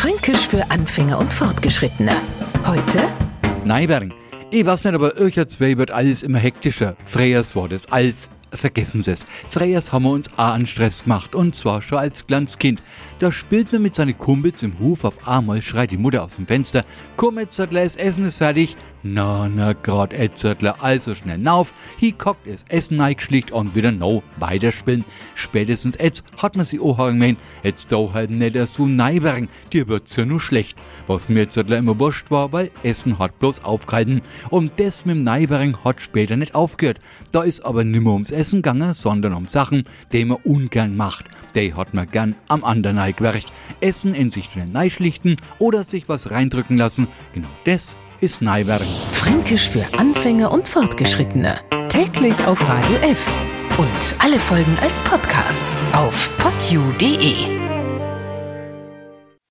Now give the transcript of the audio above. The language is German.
Fränkisch für Anfänger und Fortgeschrittene. Heute? Nein, ich weiß nicht, aber euch zwei wird alles immer hektischer. Freyers Wort ist als vergessen Sie es. Freyers haben wir uns auch an Stress gemacht. Und zwar schon als kleines Kind. Da spielt man mit seinen Kumpels im Hof auf einmal schreit die Mutter aus dem Fenster. Komm, Etzertler, das Essen ist fertig. Na, na, grad Etzertler, also schnell nauf. Hier kockt es Essen neigeschlicht und wieder no weiterspielen. Spätestens jetzt hat man sie auch gemeint, jetzt doch halt nicht so neibergen, dir wird's ja nur schlecht. Was mir Etzertler immer wurscht war, weil Essen hat bloß aufgehalten. Und das mit dem Neibergen hat später nicht aufgehört. Da ist aber nimmer ums Essen gegangen, sondern um Sachen, die man ungern macht. Die hat man gern am anderen Neigewercht. Essen in sich schnell neischlichten oder sich was reindrücken lassen. Genau das ist Neibergen. Fränkisch für Anfänger und Fortgeschrittene. Täglich auf Radio F. Und alle Folgen als Podcast auf podu.de.